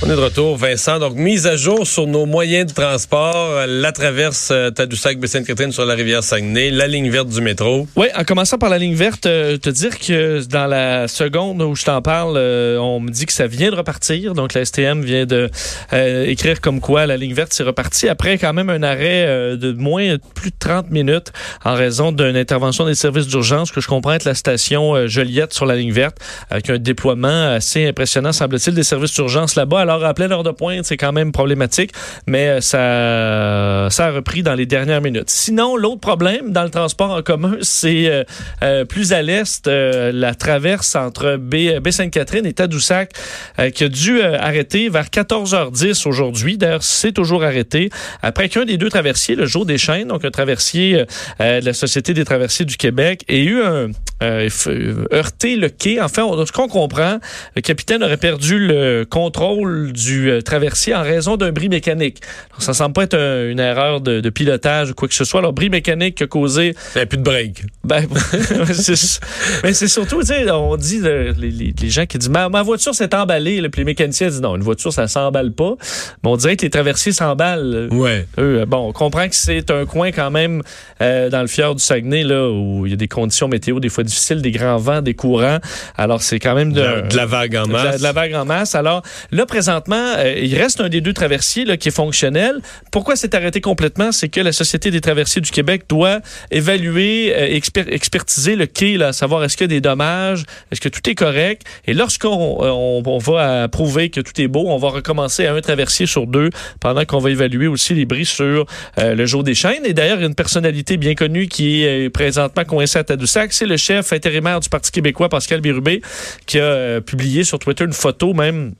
On est de retour, Vincent. Donc, mise à jour sur nos moyens de transport, la traverse euh, Tadoussac-Baie-Sainte-Catherine sur la rivière Saguenay, la ligne verte du métro. Oui, en commençant par la ligne verte, euh, te dire que dans la seconde où je t'en parle, euh, on me dit que ça vient de repartir. Donc, la STM vient de euh, écrire comme quoi la ligne verte s'est repartie après quand même un arrêt euh, de moins de plus de 30 minutes en raison d'une intervention des services d'urgence que je comprends être la station euh, Joliette sur la ligne verte avec un déploiement assez impressionnant, semble-t-il, des services d'urgence là-bas. Alors, à pleine heure de pointe, c'est quand même problématique, mais euh, ça, ça a repris dans les dernières minutes. Sinon, l'autre problème dans le transport en commun, c'est euh, euh, plus à l'est, euh, la traverse entre Baie-Sainte-Catherine et Tadoussac, euh, qui a dû euh, arrêter vers 14h10 aujourd'hui. D'ailleurs, c'est toujours arrêté. Après qu'un des deux traversiers, le jour des chaînes, donc un traversier euh, de la Société des traversiers du Québec, ait eu un euh, heurté le quai. Enfin, ce qu'on comprend, le capitaine aurait perdu le contrôle du euh, traversier en raison d'un bris mécanique. Alors, ça semble pas être un- une erreur de, de pilotage ou quoi que ce soit. Alors, bris mécanique qui a causé Il n'y avait plus de break. ben, c'est- mais c'est surtout, tu sais, on dit, le- les, les- gens qui disent, ma, ma voiture s'est emballée, là, puis les mécaniciens disent, non, une voiture, ça s'emballe pas. Mais on dirait que les traversiers s'emballent. Ouais. Eux, euh, bon, on comprend que c'est un coin quand même euh, dans le fjord du Saguenay, là, où il y a des conditions météo des fois difficiles, des grands vents, des courants. Alors, c'est quand même de, De, la- de la vague en de la, masse. de la vague en masse. Alors là, présentement, euh, il reste un des deux traversiers qui est fonctionnel. Pourquoi c'est arrêté complètement? C'est que la Société des traversiers du Québec doit évaluer, euh, exper- expertiser le quai, savoir est-ce qu'il y a des dommages, est-ce que tout est correct? Et lorsqu'on euh, va approuver que tout est beau, on va recommencer à un traversier sur deux pendant qu'on va évaluer aussi les bris sur le jour des chaînes. Et d'ailleurs, une personnalité bien connue qui est présentement coincée à Tadoussac, c'est le chef intérimaire du Parti québécois, Pascal Bérubé, qui a publié sur Twitter une photo même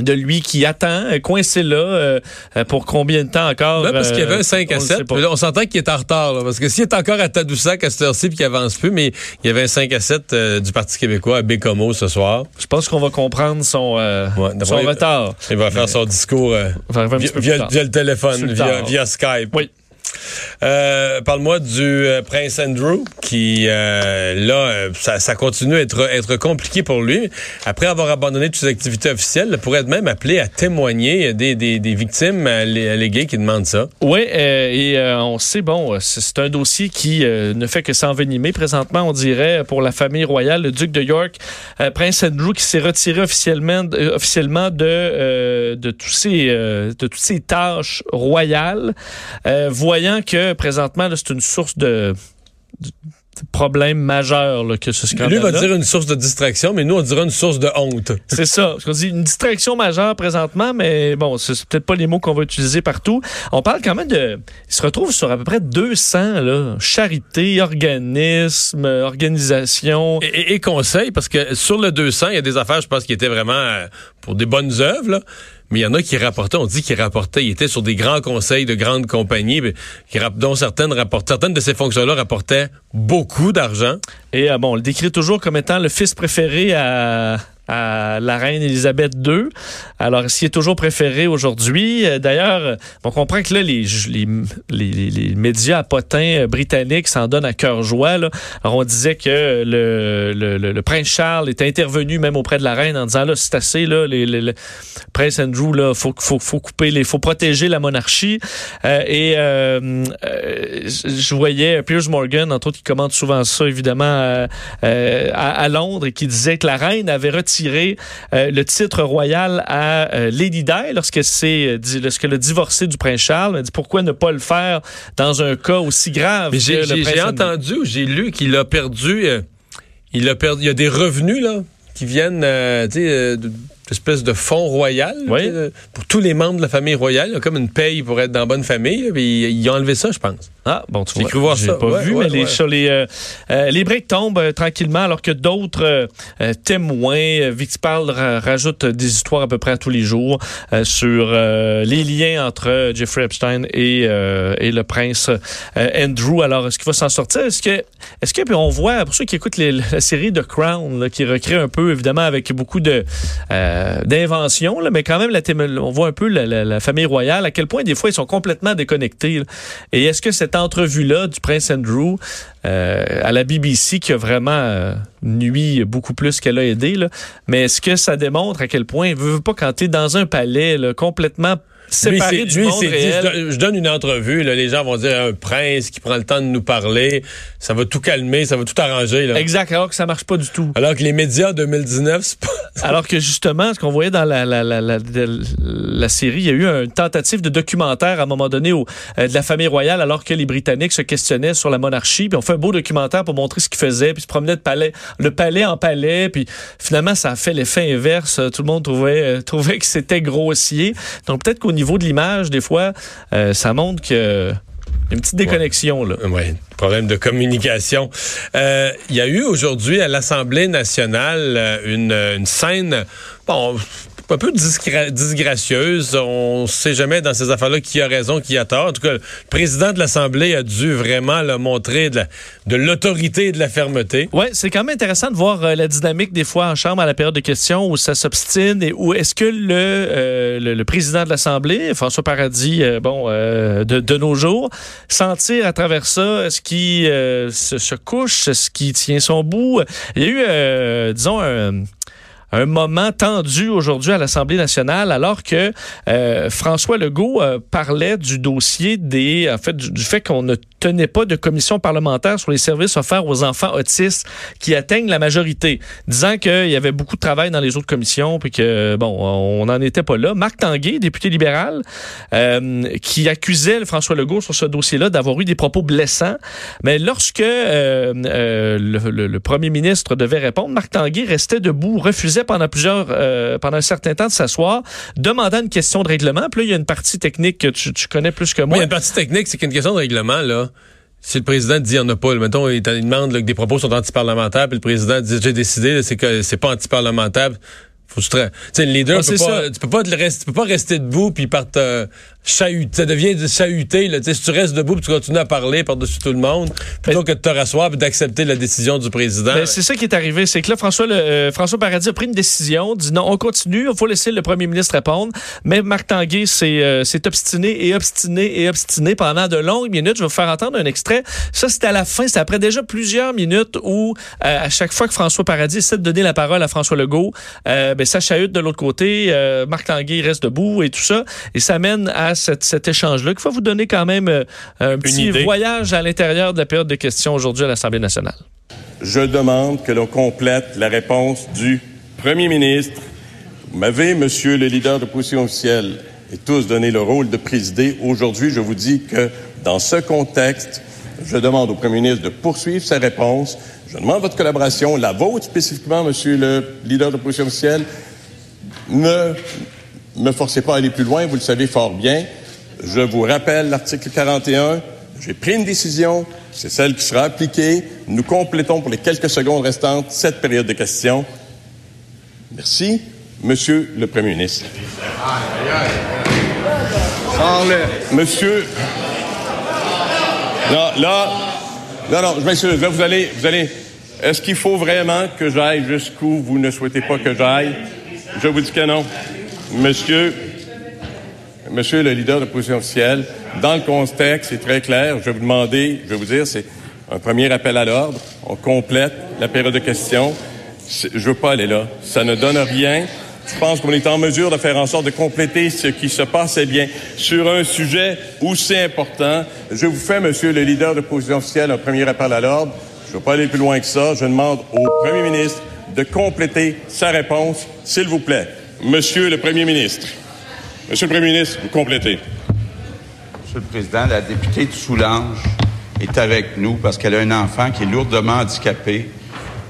de lui qui attend, euh, coincé là, euh, euh, pour combien de temps encore? Là, parce qu'il y avait euh, un 5 on à le 7. sait pas. Mais là, on s'entend qu'il est en retard, là, parce que s'il est encore à Tadoussac à cette heure-ci puis qu'il avance plus, mais il y avait un 5 à 7 euh, du Parti québécois à Bécomo ce soir. Je pense qu'on va comprendre son, euh, Ouais, son il- retard. Il va faire son discours euh, On via, via- le téléphone, via, via Skype. Oui. Euh, Parle-moi du euh, prince Andrew, qui euh, là, ça, continue à être, compliqué pour lui. Après avoir abandonné toutes ses activités officielles, il pourrait être même appelé à témoigner des, des, des victimes allé- alléguées qui demandent ça. Oui, et on sait, bon, c'est un dossier qui ne fait que s'envenimer. Présentement, on dirait, pour la famille royale, le duc de York, Prince Andrew, qui s'est retiré officiellement, officiellement de, de, tous ses, de toutes ses tâches royales, voyant que présentement, c'est une source de, de problème majeur là, que ce Lui va dire une source de distraction, mais nous, on dirait une source de honte. C'est ça. Parce qu'on dit une distraction majeure présentement, mais bon, c'est peut-être pas les mots qu'on va utiliser partout. On parle quand même de. Il se retrouve sur à peu près 200 là, charités, organismes, organisations. Et, et- et conseil, parce que sur le 200, il y a des affaires, je pense, qui étaient vraiment euh, pour des bonnes œuvres, là. Mais il y en a qui rapportaient, on dit qu'ils rapportaient, ils étaient sur des grands conseils de grandes compagnies, dont certaines rapportent, certaines de ces fonctions-là rapportaient beaucoup d'argent. Et euh, bon, on le décrit toujours comme étant le fils préféré à, à la reine Élisabeth II. Alors, s'il est toujours préféré aujourd'hui, euh, d'ailleurs, on comprend que là, les, les, les, les- médias à potins euh, britanniques s'en donnent à cœur joie. Alors, on disait que le, le, le- prince Charles était intervenu même auprès de la reine en disant, là, c'est assez, là, le prince Andrew, là, faut, faut, faut couper les, faut protéger la monarchie. Euh, et euh, euh, je voyais Piers Morgan, entre autres, qui commente souvent ça, évidemment, euh, euh, à, à Londres, et qui disait que la reine avait retiré euh, le titre royal à euh, Lady Di lorsque c'est lorsqu'elle a divorcé du prince Charles. A dit pourquoi ne pas le faire dans un cas aussi grave j'ai le entendu j'ai lu qu'il a perdu, euh, il a perdu, il y a des revenus, là, qui viennent, euh, euh, de- espèce de fonds royal Oui. pour tous les membres de la famille royale. Il y a comme une paye pour être dans bonne famille. Puis ils ont enlevé ça, je pense. Ah, bon, tu J'ai vois. cru voir J'ai ça. pas Ouais, vu, ouais, mais les, sur les, euh, euh, les breaks tombent euh, tranquillement alors que d'autres euh, témoins, Victipal ra- rajoute des histoires à peu près à tous les jours sur les liens entre Jeffrey Epstein et, et le prince Andrew. Alors, est-ce qu'il va s'en sortir? Est-ce que, est-ce que, puis on voit, pour ceux qui écoutent les- la série The Crown, là, qui recrée un peu, évidemment, avec beaucoup de euh, d'inventions, là, mais quand même, la on voit un peu la, famille royale, à quel point des fois ils sont complètement déconnectés. là. Et est-ce que cette entrevue-là du prince Andrew euh, à la BBC qui a vraiment euh, nuit beaucoup plus qu'elle a aidé, là, mais est-ce que ça démontre à quel point, veut pas quand t'es dans un palais là, complètement séparé Lui, du lui, monde dit, réel? je, donne, je donne une entrevue, là, les gens vont dire un prince qui prend le temps de nous parler, ça va tout calmer, ça va tout arranger. Là. Exact, alors que ça marche pas du tout. Alors que les médias 2019, c'est pas... Alors que justement, ce qu'on voyait dans la, la, la, la, série, il y a eu une tentative de documentaire à un moment donné au- euh, de la famille royale, alors que les Britanniques se questionnaient sur la monarchie. Puis on fait un beau documentaire pour montrer ce qu'ils faisaient, puis se promenaient de palais, le palais en palais. Puis finalement, ça a fait l'effet inverse. Tout le monde trouvait, euh, trouvait que c'était grossier. Donc peut-être qu'au niveau de l'image, des fois, euh, ça montre que une petite déconnexion là. Oui, problème de communication. Euh, Il y a eu aujourd'hui à l'Assemblée nationale euh, une, une scène, bon, un peu disgra- disgracieuse. On ne sait jamais dans ces affaires-là qui a raison, qui a tort. En tout cas, le président de l'Assemblée a dû vraiment là, montrer de la- de l'autorité et de la fermeté. Ouais, c'est quand même intéressant de voir euh, la dynamique des fois en chambre à la période de questions où ça s'obstine et où est-ce que le, euh, le, le président de l'Assemblée, François Paradis, euh, bon, de, de nos jours, sentir à travers ça ce qui euh, se, se couche, ce qui tient son bout? Il y a eu, disons, un un moment tendu aujourd'hui à l'Assemblée nationale alors que euh, François Legault euh, parlait du dossier des en fait du, du fait qu'on ne tenait pas de commission parlementaire sur les services offerts aux enfants autistes qui atteignent la majorité, disant qu'il y avait beaucoup de travail dans les autres commissions puis que bon, on n'en était pas là. Marc Tanguay, député libéral, euh, qui accusait François Legault sur ce dossier-là d'avoir eu des propos blessants, mais lorsque euh, euh, le, premier ministre devait répondre, Marc Tanguay restait debout, refusait pendant plusieurs, pendant un certain temps de s'asseoir, demandant une question de règlement. Puis là, il y a une partie technique que tu, connais plus que Moi, a une partie technique, c'est qu'une question de règlement, là. Si le président dit il n'y en a pas, mettons, il, demande là, que des propos sont antiparlementaires, puis le président dit j'ai décidé, c'est que c'est pas antiparlementaire. Faut que tu te- le leader, Ouais, peut c'est pas, ça. tu peux pas, te le rester, tu peux pas rester debout puis par te chahuter. Ça devient de chahuter, là. Si tu restes debout tu continues à parler par-dessus tout le monde, plutôt que de te rasseoir puis d'accepter la décision du président. Ben, c'est ça qui est arrivé, c'est que là, François, le- euh, François Paradis a pris une décision, dit non, on continue, il faut laisser le premier ministre répondre. Mais Marc Tanguay s'est euh, obstiné et obstiné et obstiné pendant de longues minutes. Je vais vous faire entendre un extrait. Ça, c'était à la fin, c'était après déjà plusieurs minutes où, euh, à chaque fois que François Paradis essaie de donner la parole à François Legault, euh, ben, ça chahute de l'autre côté. euh, Marc Tanguay reste debout et tout ça. Et ça mène à cette- cet échange-là qu'il va vous donner quand même euh, un petit voyage à l'intérieur de la période de questions aujourd'hui à l'Assemblée nationale. Je demande que l'on complète la réponse du Premier ministre. Vous m'avez, Monsieur le leader de position officielle, et tous donné le rôle de présider. Aujourd'hui, je vous dis que dans ce contexte, je demande au Premier ministre de poursuivre sa réponse. Je demande votre collaboration, la vôtre spécifiquement, Monsieur le leader de position officielle. Ne me forcez pas à aller plus loin, vous le savez fort bien. Je vous rappelle l'article 41. J'ai pris une décision, c'est celle qui sera appliquée. Nous complétons pour les quelques secondes restantes cette période de questions. Merci, Monsieur le Premier ministre. Monsieur. Non, là. Non, non, je m'excuse. Là, vous allez. Vous allez. Est-ce qu'il faut vraiment que j'aille jusqu'où vous ne souhaitez pas que j'aille? Je vous dis que non. Monsieur. Monsieur le leader de position officielle, dans le contexte, c'est très clair. Je vais vous demander, je vais vous dire, c'est un premier appel à l'ordre. On complète la période de questions. Je veux pas aller là. Ça ne donne rien. Je pense qu'on est en mesure de faire en sorte de compléter ce qui se passait bien sur un sujet aussi important. Je vous fais, monsieur le leader de position officielle, un premier appel à l'ordre. Je veux pas aller plus loin que ça. Je demande au premier ministre de compléter sa réponse, s'il vous plaît. Monsieur le premier ministre. Monsieur le premier ministre, vous complétez. Monsieur le Président, la députée de Soulanges est avec nous parce qu'elle a un enfant qui est lourdement handicapé.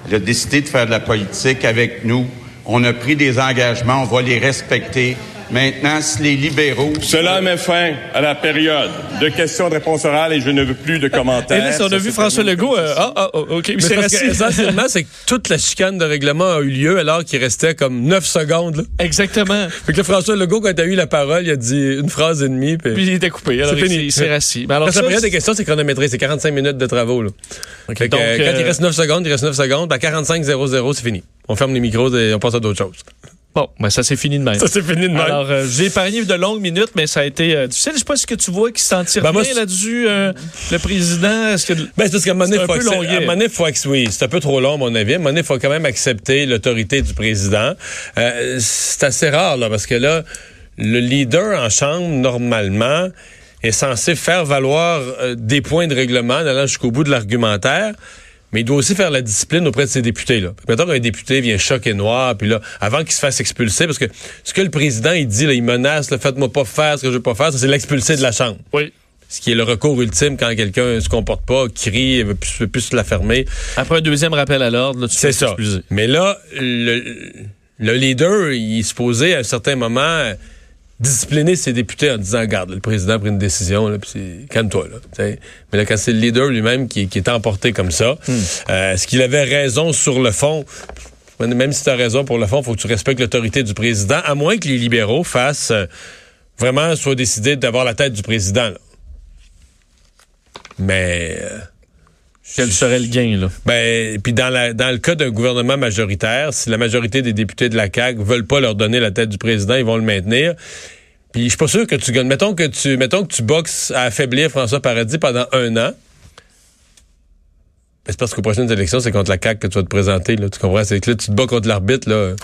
Elle a décidé de faire de la politique avec nous On a pris des engagements, on va les respecter. Maintenant, si les libéraux... Cela met fin à la période de questions de réponse orale et je ne veux plus de commentaires. Et là, si on a Ça vu François Legault, euh, ça. ah, ah, OK, mais c'est essentiellement, c'est que toute la chicane de règlement a eu lieu alors qu'il restait comme 9 secondes. là. Exactement. Fait que là, François Legault, quand il a eu la parole, il a dit une phrase et demie. Puis... Puis il était coupé. Alors, C'est fini. il s'est rassis. Mais alors, Parce que la ça, période des questions, c'est chronométré. C'est 45 minutes de travaux. Là. Fait que, donc, euh, quand euh, il reste 9 secondes, il reste 9 secondes. À 45-0-0, c'est fini. On ferme les micros et on passe à d'autres choses. Bon, ben ça c'est fini de même. Ça, c'est fini de même. Alors, euh, j'ai épargné de longues minutes, mais ça a été euh, difficile. Je sais pas ce que tu vois qui s'en tire Ben, bien c'est- là-dessus, euh, le président. Est-ce que Ben, c'est parce qu'à un moment donné, C'est un faut peu accep- longuet. à un moment donné, faut oui, c'est un peu trop long, à mon avis. À un moment donné, il faut quand même accepter l'autorité du président. Euh, c'est assez rare, là, parce que là, le leader en chambre, normalement, est censé faire valoir des points de règlement en allant jusqu'au bout de l'argumentaire. Mais il doit aussi faire la discipline auprès de ses députés. Là. Mettons qu'un député vient choquer noir, puis là, avant qu'il se fasse expulser, parce que ce que le président, il dit, là, il menace, faites-moi pas faire ce que je veux pas faire, c'est l'expulser de la Chambre oui. ce qui est le recours ultime quand quelqu'un se comporte pas, crie, veut plus, veut plus se la fermer. Après un deuxième rappel à l'ordre, là, tu C'est ça. Mais là, le, le leader, il est supposé à un certain moment discipliner ses députés en disant, regarde, le président a pris une décision, là, puis c'est- calme-toi. Là, t'sais. Mais là, quand c'est le leader lui-même qui, qui est emporté comme ça, euh, est-ce qu'il avait raison sur le fond? Même si tu as raison pour le fond, il faut que tu respectes l'autorité du président, à moins que les libéraux fassent euh, vraiment soient décidés d'avoir la tête du président. là. Mais euh, Quel serait le gain, là? ben puis dans la dans le cas d'un gouvernement majoritaire, si la majorité des députés de la CAQ veulent pas leur donner la tête du président, ils vont le maintenir. Puis je suis pas sûr que tu gagnes. Mettons que tu mettons que tu boxes à affaiblir François Paradis pendant un an. Ben, c'est parce qu'aux prochaines élections, c'est contre la CAQ que tu vas te présenter. Là, tu comprends? C'est que là, tu te bats contre l'arbitre. là.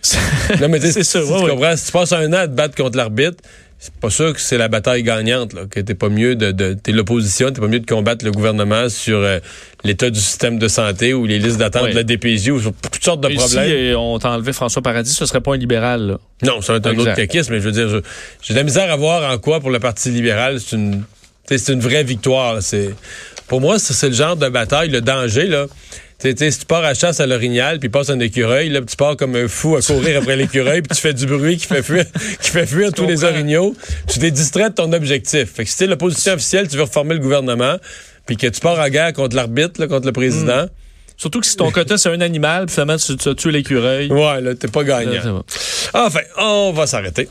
Non, mais C'est ouais, tu ouais. comprends? Si tu passes un an à te battre contre l'arbitre, c'est pas sûr que c'est la bataille gagnante, là, que t'es pas mieux de, de t'es l'opposition, t'es pas mieux de combattre le gouvernement sur euh, l'état du système de santé ou les listes d'attente Ouais. de la DPJ ou sur toutes sortes de problèmes. euh, on t'a enlevé François Paradis, ce serait pas un libéral, là. Non, ça va être un Exact. autre caquisme, mais je veux dire, j'ai de la misère à voir en quoi pour le Parti libéral, c'est une, c'est une vraie victoire. C'est, pour moi, c'est le genre de bataille, le danger, là. Tu sais, tu sais, si tu pars à chasse à l'orignal, puis passes un écureuil, là, tu pars comme un fou à courir après l'écureuil, puis tu fais du bruit qui fait fuir, qui fait fuir tous les orignaux, tu t'es distrait de ton objectif. Fait que si t'es l'opposition officielle, tu veux reformer le gouvernement, puis que tu pars en guerre contre l'arbitre, contre le président, Surtout que si ton quota, c'est un animal, puis finalement, tu, tu as tué l'écureuil. ouais, là, t'es pas gagnant. Enfin, on va s'arrêter.